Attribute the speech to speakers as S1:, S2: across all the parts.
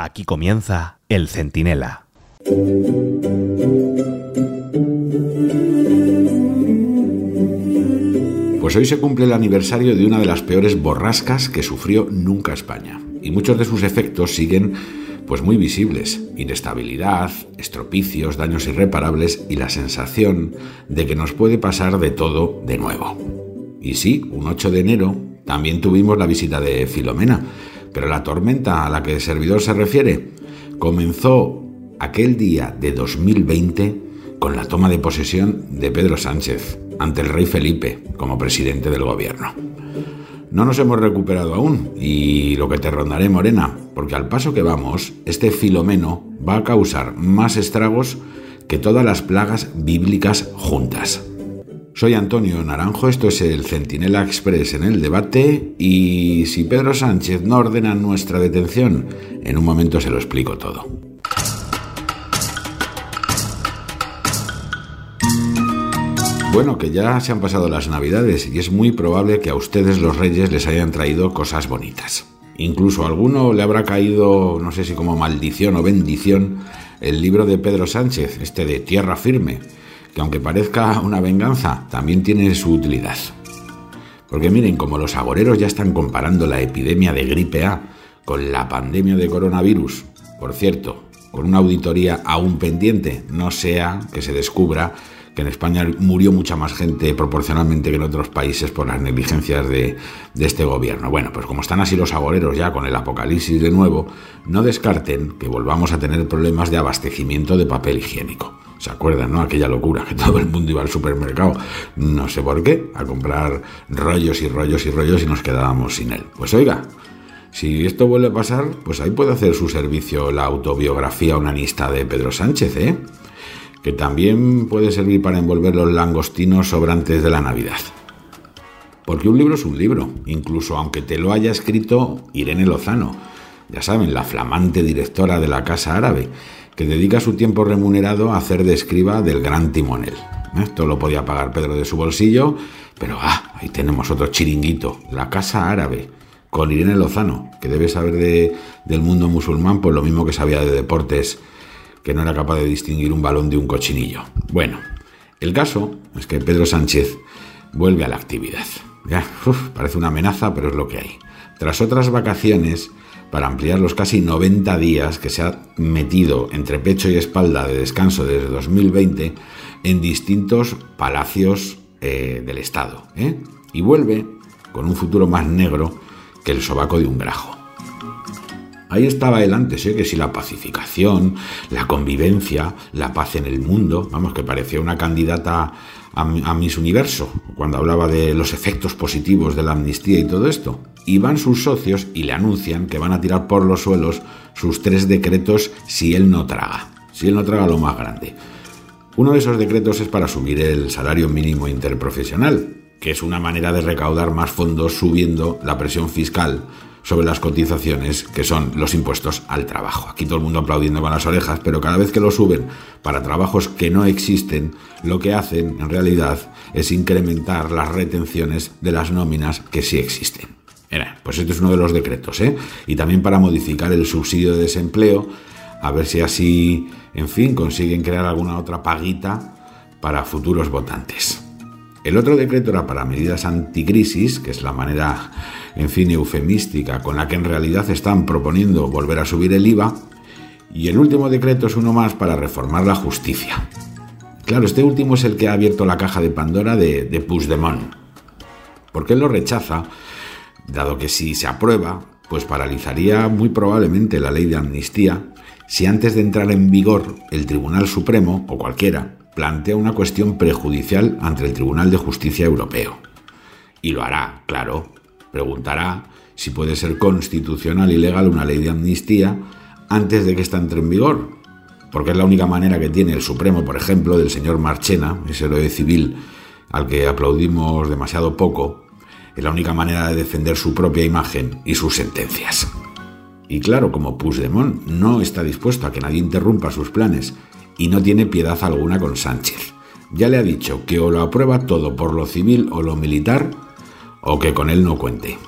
S1: Aquí comienza El Centinela.
S2: Pues hoy se cumple el aniversario de una de las peores borrascas que sufrió nunca España. Y muchos de sus efectos siguen pues muy visibles. Inestabilidad, estropicios, daños irreparables y la sensación de que nos puede pasar de todo de nuevo. Y sí, un 8 de enero también tuvimos la visita de Filomena, pero la tormenta a la que el servidor se refiere comenzó aquel día de 2020 con la toma de posesión de Pedro Sánchez ante el rey Felipe como presidente del gobierno. No nos hemos recuperado aún y lo que te rondaré, Morena, porque al paso que vamos, este filomeno va a causar más estragos que todas las plagas bíblicas juntas. Soy Antonio Naranjo, esto es el Centinela Express en el debate y si Pedro Sánchez no ordena nuestra detención, en un momento se lo explico todo. Bueno, que ya se han pasado las navidades y es muy probable que a ustedes los reyes les hayan traído cosas bonitas. Incluso a alguno le habrá caído, no sé si como maldición o bendición, el libro de Pedro Sánchez, este de Tierra Firme, que aunque parezca una venganza, también tiene su utilidad. Porque miren, como los agoreros ya están comparando la epidemia de gripe A con la pandemia de coronavirus, por cierto, con una auditoría aún pendiente, no sea que se descubra que en España murió mucha más gente proporcionalmente que en otros países por las negligencias de, este gobierno. Bueno, pues como están así los agoreros ya con el apocalipsis de nuevo, no descarten que volvamos a tener problemas de abastecimiento de papel higiénico. ¿Se acuerdan, no? Aquella locura que todo el mundo iba al supermercado, no sé por qué, a comprar rollos y rollos y rollos y nos quedábamos sin él. Pues oiga, si esto vuelve a pasar, pues ahí puede hacer su servicio la autobiografía unanista de Pedro Sánchez, ¿eh? que también puede servir para envolver los langostinos sobrantes de la Navidad. Porque un libro es un libro, incluso aunque te lo haya escrito Irene Lozano, ya saben, la flamante directora de la Casa Árabe, que dedica su tiempo remunerado a hacer de escriba del gran timonel. Esto lo podía pagar Pedro de su bolsillo, pero ah, ahí tenemos otro chiringuito, la Casa Árabe, con Irene Lozano, que debe saber de, del mundo musulmán por lo mismo que sabía de deportes que no era capaz de distinguir un balón de un cochinillo. Bueno, el caso es que Pedro Sánchez vuelve a la actividad. Ya, parece una amenaza, pero es lo que hay. Tras otras vacaciones, para ampliar los casi 90 días que se ha metido entre pecho y espalda de descanso desde 2020 en distintos palacios eh, del Estado. ¿eh? Y vuelve con un futuro más negro que el sobaco de un grajo. Ahí estaba él antes, ¿eh? que si la pacificación, la convivencia, la paz en el mundo, vamos, que parecía una candidata a, a Miss Universo, cuando hablaba de los efectos positivos de la amnistía y todo esto. Y van sus socios y le anuncian que van a tirar por los suelos sus tres decretos si él no traga, si él no traga lo más grande. Uno de esos decretos es para subir el salario mínimo interprofesional, que es una manera de recaudar más fondos subiendo la presión fiscal sobre las cotizaciones, que son los impuestos al trabajo. Aquí todo el mundo aplaudiendo con las orejas, pero cada vez que lo suben para trabajos que no existen, lo que hacen en realidad es incrementar las retenciones de las nóminas que sí existen. pues este es uno de los decretos, ¿eh? Y también para modificar el subsidio de desempleo, a ver si así, en fin, consiguen crear alguna otra paguita para futuros votantes. El otro decreto era para medidas anticrisis, que es la manera, en fin, eufemística con la que en realidad están proponiendo volver a subir el IVA. Y el último decreto es uno más para reformar la justicia. Claro, este último es el que ha abierto la caja de Pandora de, de Puigdemont. Porque él lo rechaza, dado que si se aprueba, pues paralizaría muy probablemente la ley de amnistía si antes de entrar en vigor el Tribunal Supremo, o cualquiera, plantea una cuestión prejudicial ante el Tribunal de Justicia Europeo. Y lo hará, claro. Preguntará si puede ser constitucional y legal una ley de amnistía antes de que ésta entre en vigor. Porque es la única manera que tiene el Supremo, por ejemplo, del señor Marchena, ese héroe civil al que aplaudimos demasiado poco, es la única manera de defender su propia imagen y sus sentencias. Y claro, como Puigdemont no está dispuesto a que nadie interrumpa sus planes y no tiene piedad alguna con Sánchez. Ya le ha dicho que o lo aprueba todo por lo civil o lo militar, o que con él no cuente.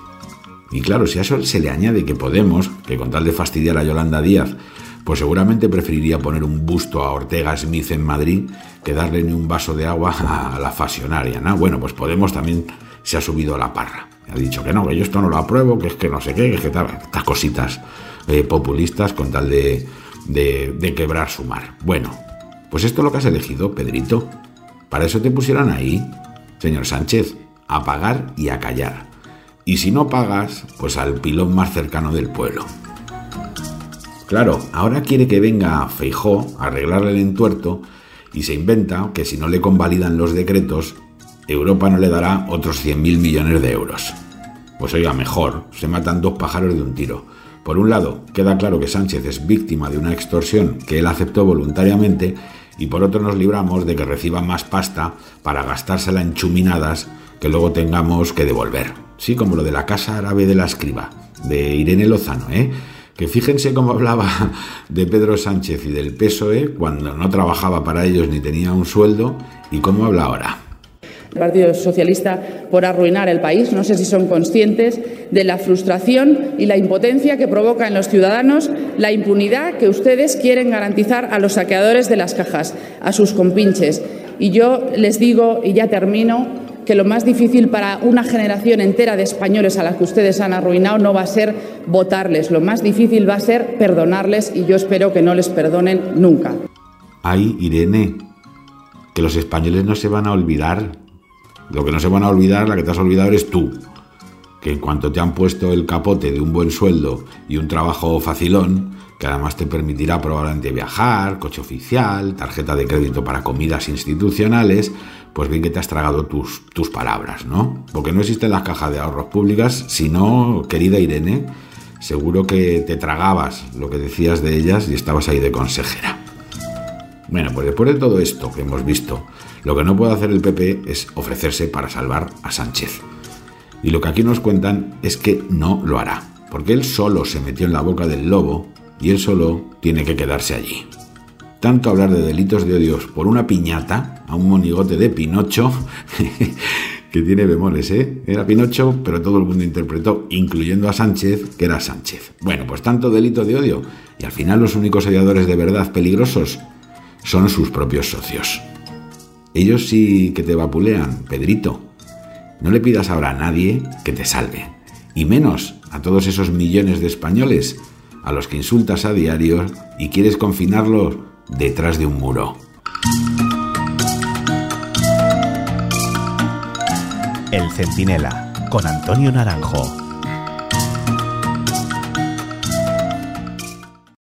S2: Y claro, si a eso se le añade que Podemos, que con tal de fastidiar a Yolanda Díaz, pues seguramente preferiría poner un busto a Ortega Smith en Madrid que darle ni un vaso de agua a la fasionaria, ¿no? Bueno, pues Podemos también se ha subido a la parra. Ha dicho que no, que yo esto no lo apruebo, que es que no sé qué, que es que tal, estas cositas eh, populistas con tal de, de, de quebrar su mar. Bueno, pues esto es lo que has elegido, Pedrito. Para eso te pusieron ahí, señor Sánchez, a pagar y a callar. Y si no pagas, pues al pilón más cercano del pueblo. Claro, ahora quiere que venga Feijó a arreglarle el entuerto y se inventa que si no le convalidan los decretos, Europa no le dará otros 100.000 millones de euros. Pues oiga, mejor, se matan dos pájaros de un tiro. Por un lado, queda claro que Sánchez es víctima de una extorsión que él aceptó voluntariamente y por otro nos libramos de que reciba más pasta para gastársela en chuminadas que luego tengamos que devolver. Sí, como lo de la casa árabe de la escriba, de Irene Lozano, ¿eh? Que fíjense cómo hablaba de Pedro Sánchez y del PSOE cuando no trabajaba para ellos ni tenía un sueldo y cómo habla ahora
S3: el Partido Socialista por arruinar el país. No sé si son conscientes de la frustración y la impotencia que provoca en los ciudadanos la impunidad que ustedes quieren garantizar a los saqueadores de las cajas, a sus compinches. Y yo les digo, y ya termino, que lo más difícil para una generación entera de españoles a la que ustedes han arruinado no va a ser votarles, lo más difícil va a ser perdonarles y yo espero que no les perdonen nunca.
S2: Ay, Irene, que los españoles no se van a olvidar lo que no se van a olvidar, la que te has olvidado eres tú. Que en cuanto te han puesto el capote de un buen sueldo y un trabajo facilón, que además te permitirá probablemente viajar, coche oficial, tarjeta de crédito para comidas institucionales, pues bien que te has tragado tus, tus palabras, ¿no? Porque no existen las cajas de ahorros públicas, sino, querida Irene, seguro que te tragabas lo que decías de ellas y estabas ahí de consejera. Bueno, pues después de todo esto que hemos visto, lo que no puede hacer el PP es ofrecerse para salvar a Sánchez. Y lo que aquí nos cuentan es que no lo hará, porque él solo se metió en la boca del lobo y él solo tiene que quedarse allí. Tanto hablar de delitos de odios por una piñata, a un monigote de Pinocho, que tiene bemoles, ¿eh? Era Pinocho, pero todo el mundo interpretó, incluyendo a Sánchez, que era Sánchez. Bueno, pues tanto delito de odio, y al final los únicos odiadores de verdad peligrosos son sus propios socios. Ellos sí que te vapulean, Pedrito. No le pidas ahora a nadie que te salve, y menos a todos esos millones de españoles a los que insultas a diario y quieres confinarlos detrás de un muro.
S1: El Centinela, con Antonio Naranjo.